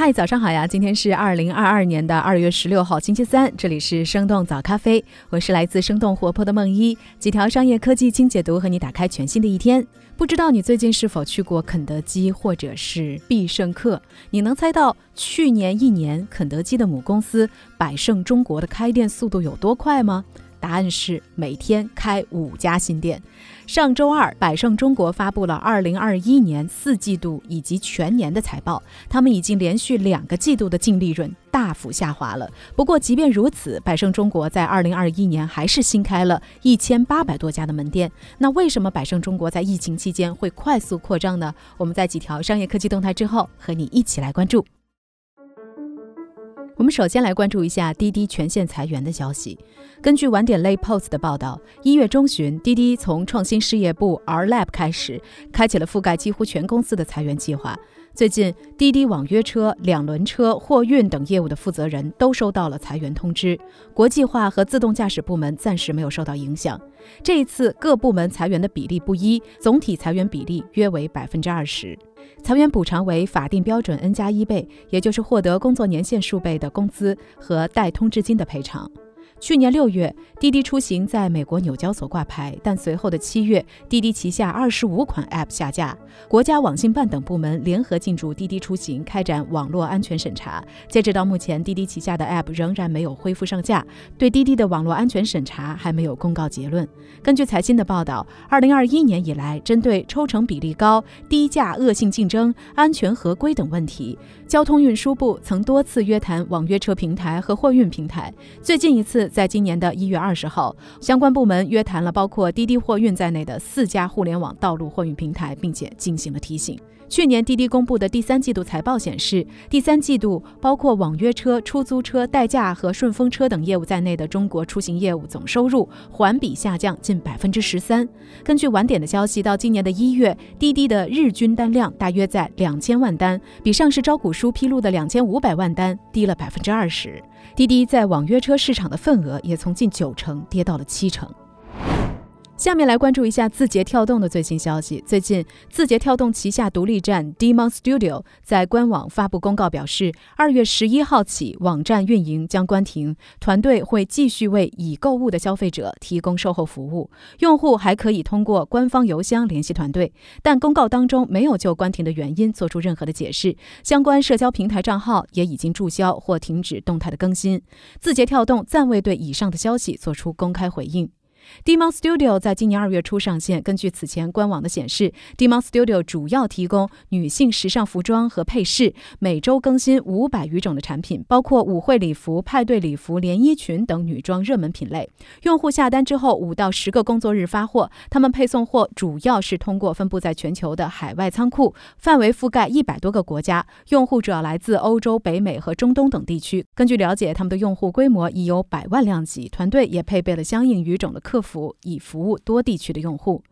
嗨，早上好呀！今天是二零二二年的二月十六号，星期三，这里是生动早咖啡，我是来自生动活泼的梦一，几条商业科技精解读，和你打开全新的一天。不知道你最近是否去过肯德基或者是必胜客？你能猜到去年一年肯德基的母公司百胜中国的开店速度有多快吗？答案是每天开五家新店。上周二，百胜中国发布了二零二一年四季度以及全年的财报，他们已经连续两个季度的净利润大幅下滑了。不过，即便如此，百胜中国在二零二一年还是新开了一千八百多家的门店。那为什么百胜中国在疫情期间会快速扩张呢？我们在几条商业科技动态之后，和你一起来关注。我们首先来关注一下滴滴全线裁员的消息。根据晚点类 Post 的报道，一月中旬，滴滴从创新事业部 R Lab 开始，开启了覆盖几乎全公司的裁员计划。最近，滴滴网约车、两轮车、货运等业务的负责人都收到了裁员通知。国际化和自动驾驶部门暂时没有受到影响。这一次各部门裁员的比例不一，总体裁员比例约为百分之二十。裁员补偿为法定标准 N 加一倍，也就是获得工作年限数倍的工资和待通知金的赔偿。去年六月，滴滴出行在美国纽交所挂牌，但随后的七月，滴滴旗下二十五款 App 下架，国家网信办等部门联合进驻滴滴出行，开展网络安全审查。截止到目前，滴滴旗下的 App 仍然没有恢复上架，对滴滴的网络安全审查还没有公告结论。根据财新的报道，二零二一年以来，针对抽成比例高、低价、恶性竞争、安全合规等问题，交通运输部曾多次约谈网约车平台和货运平台。最近一次。在今年的一月二十号，相关部门约谈了包括滴滴货运在内的四家互联网道路货运平台，并且进行了提醒。去年滴滴公布的第三季度财报显示，第三季度包括网约车、出租车、代驾和顺风车等业务在内的中国出行业务总收入环比下降近百分之十三。根据晚点的消息，到今年的一月，滴滴的日均单量大约在两千万单，比上市招股书披露的两千五百万单低了百分之二十。滴滴在网约车市场的份额也从近九成跌到了七成。下面来关注一下字节跳动的最新消息。最近，字节跳动旗下独立站 Demon Studio 在官网发布公告，表示二月十一号起，网站运营将关停，团队会继续为已购物的消费者提供售后服务，用户还可以通过官方邮箱联系团队。但公告当中没有就关停的原因做出任何的解释，相关社交平台账号也已经注销或停止动态的更新。字节跳动暂未对以上的消息做出公开回应。Demon Studio 在今年二月初上线。根据此前官网的显示，Demon Studio 主要提供女性时尚服装和配饰，每周更新五百余种的产品，包括舞会礼服、派对礼服、连衣裙等女装热门品类。用户下单之后五到十个工作日发货。他们配送货主要是通过分布在全球的海外仓库，范围覆盖一百多个国家。用户主要来自欧洲、北美和中东等地区。根据了解，他们的用户规模已有百万量级，团队也配备了相应语种的客。服以服务多地区的用户。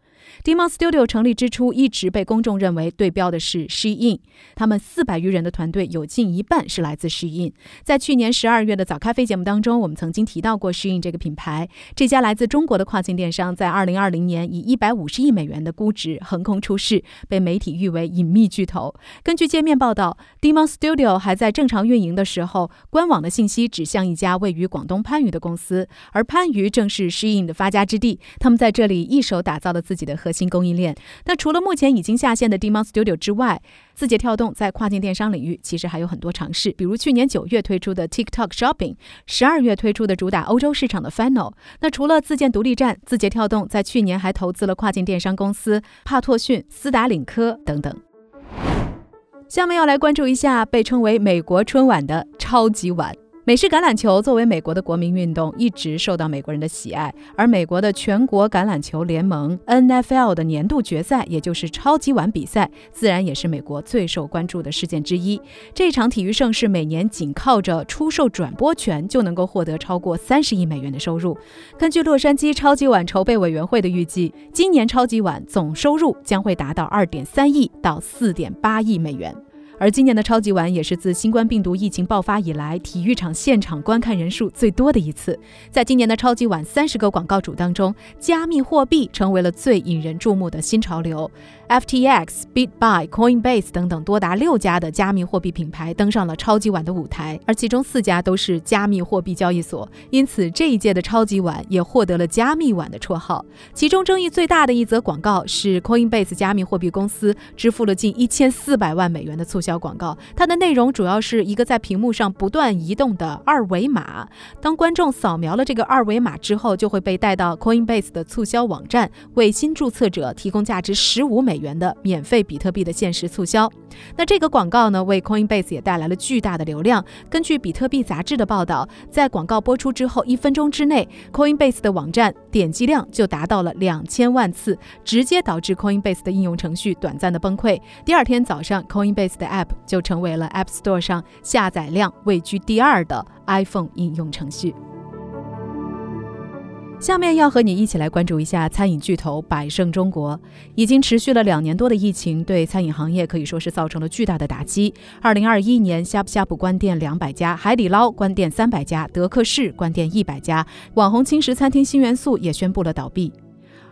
Demon Studio 成立之初，一直被公众认为对标的是 Shein。他们四百余人的团队有近一半是来自 Shein。在去年十二月的早咖啡节目当中，我们曾经提到过 Shein 这个品牌。这家来自中国的跨境电商，在二零二零年以一百五十亿美元的估值横空出世，被媒体誉为隐秘巨头。根据界面报道，Demon Studio 还在正常运营的时候，官网的信息指向一家位于广东番禺的公司，而番禺正是 Shein 的发家之地。他们在这里一手打造了自己的。核心供应链。那除了目前已经下线的 Demon Studio 之外，字节跳动在跨境电商领域其实还有很多尝试，比如去年九月推出的 TikTok Shopping，十二月推出的主打欧洲市场的 Final。那除了自建独立站，字节跳动在去年还投资了跨境电商公司帕拓逊、斯达领科等等。下面要来关注一下被称为美国春晚的超级碗。美式橄榄球作为美国的国民运动，一直受到美国人的喜爱。而美国的全国橄榄球联盟 （NFL） 的年度决赛，也就是超级碗比赛，自然也是美国最受关注的事件之一。这场体育盛事每年仅靠着出售转播权，就能够获得超过三十亿美元的收入。根据洛杉矶超级碗筹备委员会的预计，今年超级碗总收入将会达到二点三亿到四点八亿美元。而今年的超级碗也是自新冠病毒疫情爆发以来，体育场现场观看人数最多的一次。在今年的超级碗三十个广告主当中，加密货币成为了最引人注目的新潮流。FTX、Bit by、Coinbase 等等多达六家的加密货币品牌登上了超级碗的舞台，而其中四家都是加密货币交易所，因此这一届的超级碗也获得了“加密碗”的绰号。其中争议最大的一则广告是 Coinbase 加密货币公司支付了近一千四百万美元的促销小广告，它的内容主要是一个在屏幕上不断移动的二维码，当观众扫描了这个二维码之后，就会被带到 Coinbase 的促销网站，为新注册者提供价值十五美。元的免费比特币的限时促销，那这个广告呢，为 Coinbase 也带来了巨大的流量。根据比特币杂志的报道，在广告播出之后一分钟之内，Coinbase 的网站点击量就达到了两千万次，直接导致 Coinbase 的应用程序短暂的崩溃。第二天早上，Coinbase 的 App 就成为了 App Store 上下载量位居第二的 iPhone 应用程序。下面要和你一起来关注一下餐饮巨头百胜中国。已经持续了两年多的疫情，对餐饮行业可以说是造成了巨大的打击。二零二一年，呷哺呷哺关店两百家，海底捞关店三百家，德克士关店一百家，网红轻食餐厅新元素也宣布了倒闭。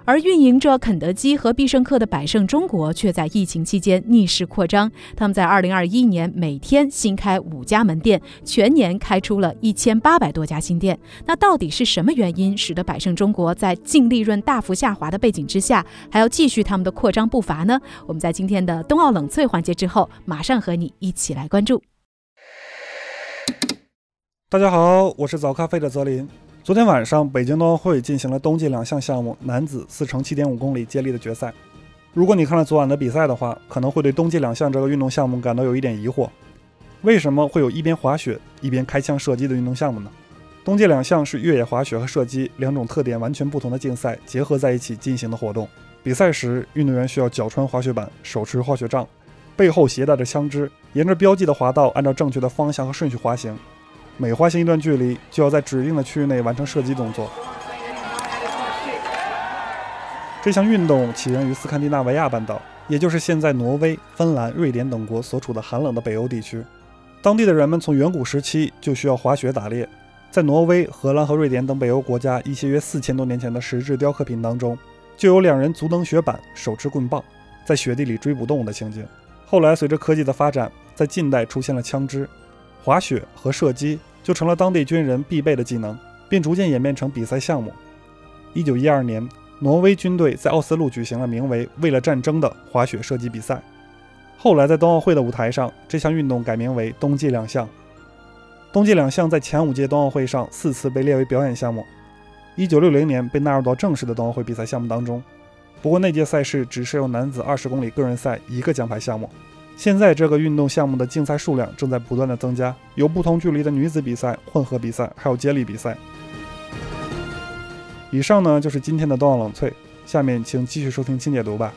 而运营着肯德基和必胜客的百胜中国却在疫情期间逆势扩张。他们在二零二一年每天新开五家门店，全年开出了一千八百多家新店。那到底是什么原因使得百胜中国在净利润大幅下滑的背景之下，还要继续他们的扩张步伐呢？我们在今天的冬奥冷萃环节之后，马上和你一起来关注。大家好，我是早咖啡的泽林。昨天晚上，北京冬奥会进行了冬季两项项目男子四乘七点五公里接力的决赛。如果你看了昨晚的比赛的话，可能会对冬季两项这个运动项目感到有一点疑惑：为什么会有一边滑雪一边开枪射击的运动项目呢？冬季两项是越野滑雪和射击两种特点完全不同的竞赛结合在一起进行的活动。比赛时，运动员需要脚穿滑雪板，手持滑雪杖，背后携带着枪支，沿着标记的滑道按照正确的方向和顺序滑行。每滑行一段距离，就要在指定的区域内完成射击动作。这项运动起源于斯堪的纳维亚半岛，也就是现在挪威、芬兰、瑞典等国所处的寒冷的北欧地区。当地的人们从远古时期就需要滑雪打猎。在挪威、荷兰和瑞典等北欧国家一些约四千多年前的石质雕刻品当中，就有两人足蹬雪板、手持棍棒，在雪地里追捕动物的情景。后来，随着科技的发展，在近代出现了枪支。滑雪和射击就成了当地军人必备的技能，并逐渐演变成比赛项目。一九一二年，挪威军队在奥斯陆举行了名为“为了战争”的滑雪射击比赛。后来，在冬奥会的舞台上，这项运动改名为冬季两项。冬季两项在前五届冬奥会上四次被列为表演项目，一九六零年被纳入到正式的冬奥会比赛项目当中。不过，那届赛事只设有男子二十公里个人赛一个奖牌项目。现在这个运动项目的竞赛数量正在不断的增加，有不同距离的女子比赛、混合比赛，还有接力比赛。以上呢就是今天的冬奥冷萃，下面请继续收听清解读吧。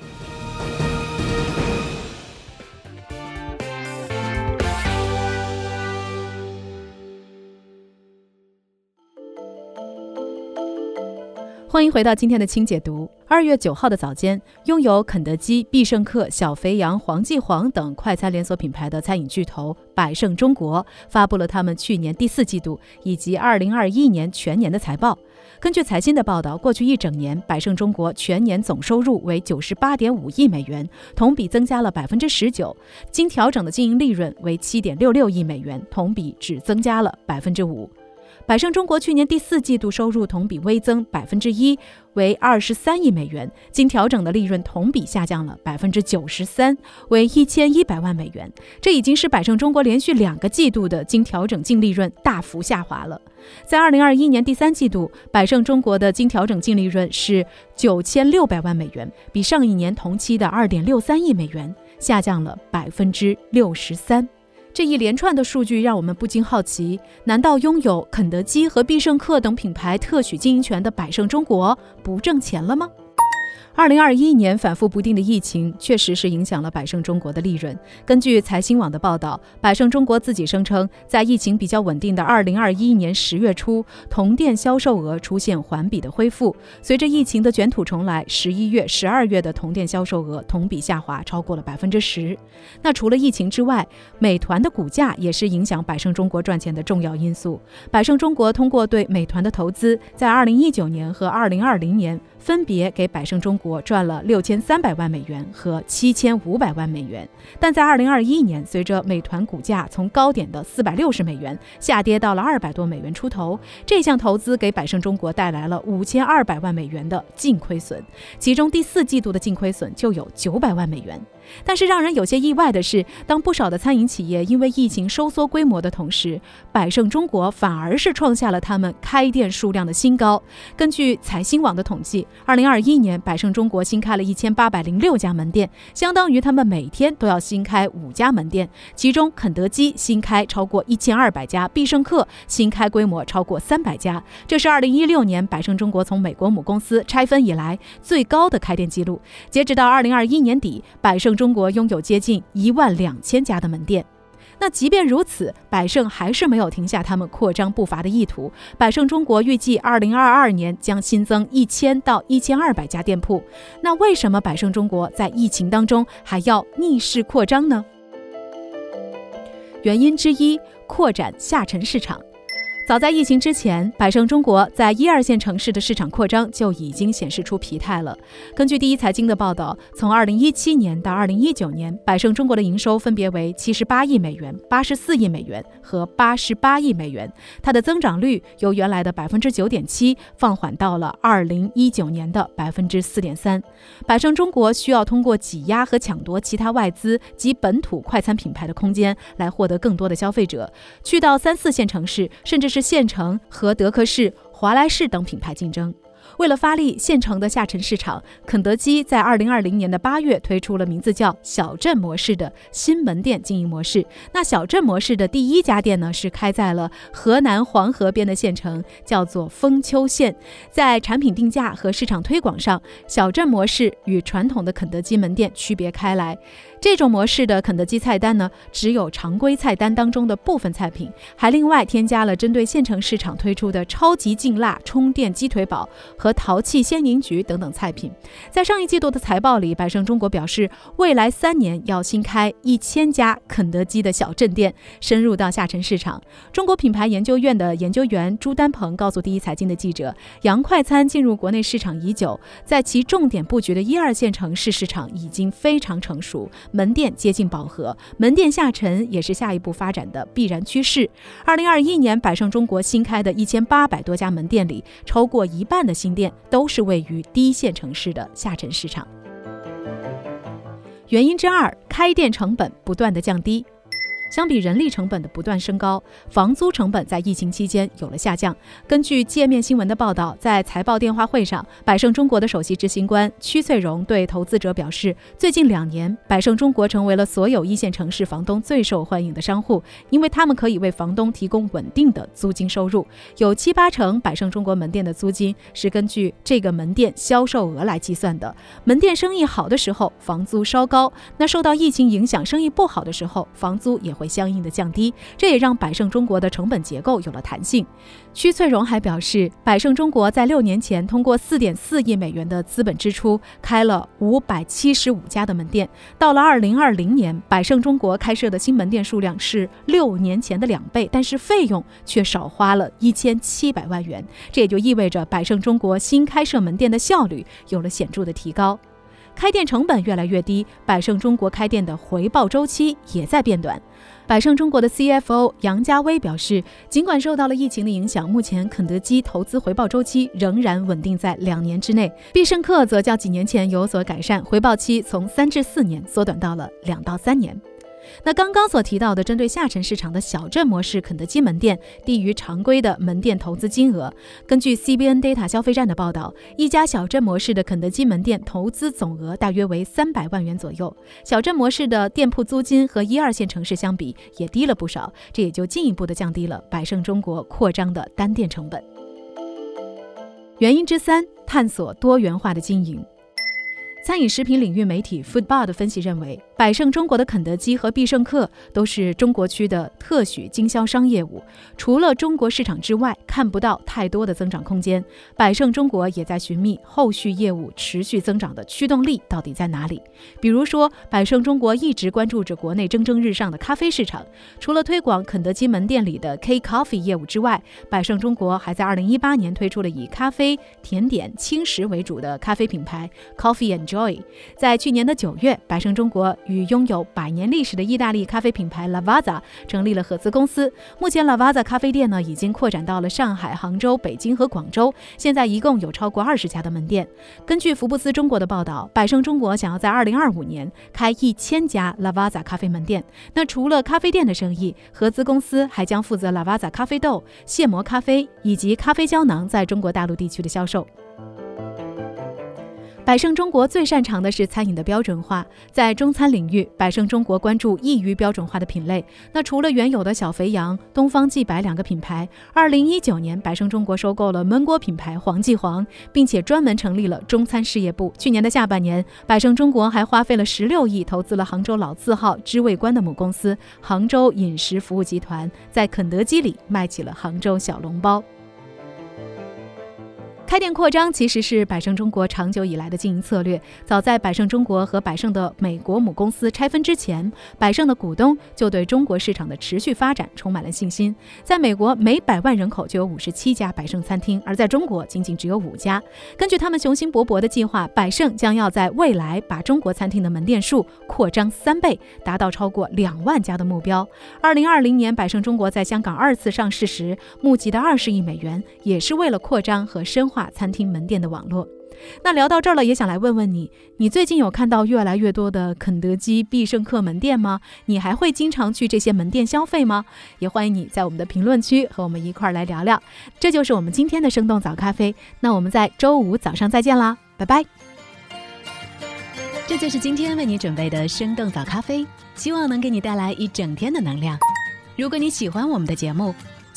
欢迎回到今天的清解读。二月九号的早间，拥有肯德基、必胜客、小肥羊、黄记煌等快餐连锁品牌的餐饮巨头百胜中国发布了他们去年第四季度以及二零二一年全年的财报。根据财新的报道，过去一整年，百胜中国全年总收入为九十八点五亿美元，同比增加了百分之十九；经调整的经营利润为七点六六亿美元，同比只增加了百分之五。百胜中国去年第四季度收入同比微增百分之一，为二十三亿美元，经调整的利润同比下降了百分之九十三，为一千一百万美元。这已经是百胜中国连续两个季度的经调整净利润大幅下滑了。在二零二一年第三季度，百胜中国的经调整净利润是九千六百万美元，比上一年同期的二点六三亿美元下降了百分之六十三。这一连串的数据让我们不禁好奇：难道拥有肯德基和必胜客等品牌特许经营权的百胜中国不挣钱了吗？二零二一年反复不定的疫情确实是影响了百胜中国的利润。根据财新网的报道，百胜中国自己声称，在疫情比较稳定的二零二一年十月初，同店销售额出现环比的恢复。随着疫情的卷土重来，十一月、十二月的同店销售额同比下滑超过了百分之十。那除了疫情之外，美团的股价也是影响百胜中国赚钱的重要因素。百胜中国通过对美团的投资，在二零一九年和二零二零年。分别给百胜中国赚了六千三百万美元和七千五百万美元，但在二零二一年，随着美团股价从高点的四百六十美元下跌到了二百多美元出头，这项投资给百胜中国带来了五千二百万美元的净亏损，其中第四季度的净亏损就有九百万美元。但是让人有些意外的是，当不少的餐饮企业因为疫情收缩规模的同时，百胜中国反而是创下了他们开店数量的新高。根据财新网的统计，二零二一年百胜中国新开了一千八百零六家门店，相当于他们每天都要新开五家门店。其中，肯德基新开超过一千二百家，必胜客新开规模超过三百家，这是二零一六年百胜中国从美国母公司拆分以来最高的开店记录。截止到二零二一年底，百胜。中国拥有接近一万两千家的门店，那即便如此，百胜还是没有停下他们扩张步伐的意图。百胜中国预计二零二二年将新增一千到一千二百家店铺。那为什么百胜中国在疫情当中还要逆势扩张呢？原因之一，扩展下沉市场。早在疫情之前，百胜中国在一二线城市的市场扩张就已经显示出疲态了。根据第一财经的报道，从二零一七年到二零一九年，百胜中国的营收分别为七十八亿美元、八十四亿美元和八十八亿美元。它的增长率由原来的百分之九点七放缓到了二零一九年的百分之四点三。百胜中国需要通过挤压和抢夺其他外资及本土快餐品牌的空间，来获得更多的消费者。去到三四线城市，甚至是县城和德克士、华莱士等品牌竞争。为了发力县城的下沉市场，肯德基在二零二零年的八月推出了名字叫“小镇模式”的新门店经营模式。那小镇模式的第一家店呢，是开在了河南黄河边的县城，叫做丰丘县。在产品定价和市场推广上，小镇模式与传统的肯德基门店区别开来。这种模式的肯德基菜单呢，只有常规菜单当中的部分菜品，还另外添加了针对县城市场推出的超级劲辣充电鸡腿堡和淘气鲜柠菊等等菜品。在上一季度的财报里，百胜中国表示，未来三年要新开一千家肯德基的小镇店，深入到下沉市场。中国品牌研究院的研究员朱丹鹏告诉第一财经的记者，洋快餐进入国内市场已久，在其重点布局的一二线城市市场已经非常成熟。门店接近饱和，门店下沉也是下一步发展的必然趋势。二零二一年，百胜中国新开的一千八百多家门店里，超过一半的新店都是位于低线城市的下沉市场。原因之二，开店成本不断的降低。相比人力成本的不断升高，房租成本在疫情期间有了下降。根据界面新闻的报道，在财报电话会上，百胜中国的首席执行官屈翠荣对投资者表示，最近两年，百胜中国成为了所有一线城市房东最受欢迎的商户，因为他们可以为房东提供稳定的租金收入。有七八成百胜中国门店的租金是根据这个门店销售额来计算的。门店生意好的时候，房租稍高；那受到疫情影响，生意不好的时候，房租也。会相应的降低，这也让百胜中国的成本结构有了弹性。屈翠荣还表示，百胜中国在六年前通过四点四亿美元的资本支出，开了五百七十五家的门店。到了二零二零年，百胜中国开设的新门店数量是六年前的两倍，但是费用却少花了一千七百万元。这也就意味着百胜中国新开设门店的效率有了显著的提高。开店成本越来越低，百胜中国开店的回报周期也在变短。百胜中国的 CFO 杨家威表示，尽管受到了疫情的影响，目前肯德基投资回报周期仍然稳定在两年之内。必胜客则较几年前有所改善，回报期从三至四年缩短到了两到三年。那刚刚所提到的针对下沉市场的小镇模式肯德基门店，低于常规的门店投资金额。根据 CBN Data 消费站的报道，一家小镇模式的肯德基门店投资总额大约为三百万元左右。小镇模式的店铺租金和一二线城市相比也低了不少，这也就进一步的降低了百胜中国扩张的单店成本。原因之三，探索多元化的经营。餐饮食品领域媒体 Foodbar 的分析认为，百胜中国的肯德基和必胜客都是中国区的特许经销商业务，除了中国市场之外，看不到太多的增长空间。百胜中国也在寻觅后续业务持续增长的驱动力到底在哪里。比如说，百胜中国一直关注着国内蒸蒸日上的咖啡市场，除了推广肯德基门店里的 K Coffee 业务之外，百胜中国还在2018年推出了以咖啡、甜点、轻食为主的咖啡品牌 Coffee and Joy。在去年的九月，百胜中国与拥有百年历史的意大利咖啡品牌 Lavazza 成立了合资公司。目前，Lavazza 咖啡店呢已经扩展到了上海、杭州、北京和广州，现在一共有超过二十家的门店。根据福布斯中国的报道，百胜中国想要在二零二五年开一千家 Lavazza 咖啡门店。那除了咖啡店的生意，合资公司还将负责 Lavazza 咖啡豆、现磨咖啡以及咖啡胶囊在中国大陆地区的销售。百胜中国最擅长的是餐饮的标准化，在中餐领域，百胜中国关注易于标准化的品类。那除了原有的小肥羊、东方既白两个品牌，二零一九年，百胜中国收购了焖锅品牌黄记煌，并且专门成立了中餐事业部。去年的下半年，百胜中国还花费了十六亿投资了杭州老字号知味观的母公司杭州饮食服务集团，在肯德基里卖起了杭州小笼包。开店扩张其实是百胜中国长久以来的经营策略。早在百胜中国和百胜的美国母公司拆分之前，百胜的股东就对中国市场的持续发展充满了信心。在美国，每百万人口就有五十七家百胜餐厅，而在中国仅仅只有五家。根据他们雄心勃勃的计划，百胜将要在未来把中国餐厅的门店数扩张三倍，达到超过两万家的目标。二零二零年，百胜中国在香港二次上市时募集的二十亿美元，也是为了扩张和深化化。餐厅门店的网络，那聊到这儿了，也想来问问你，你最近有看到越来越多的肯德基、必胜客门店吗？你还会经常去这些门店消费吗？也欢迎你在我们的评论区和我们一块儿来聊聊。这就是我们今天的生动早咖啡，那我们在周五早上再见啦，拜拜。这就是今天为你准备的生动早咖啡，希望能给你带来一整天的能量。如果你喜欢我们的节目，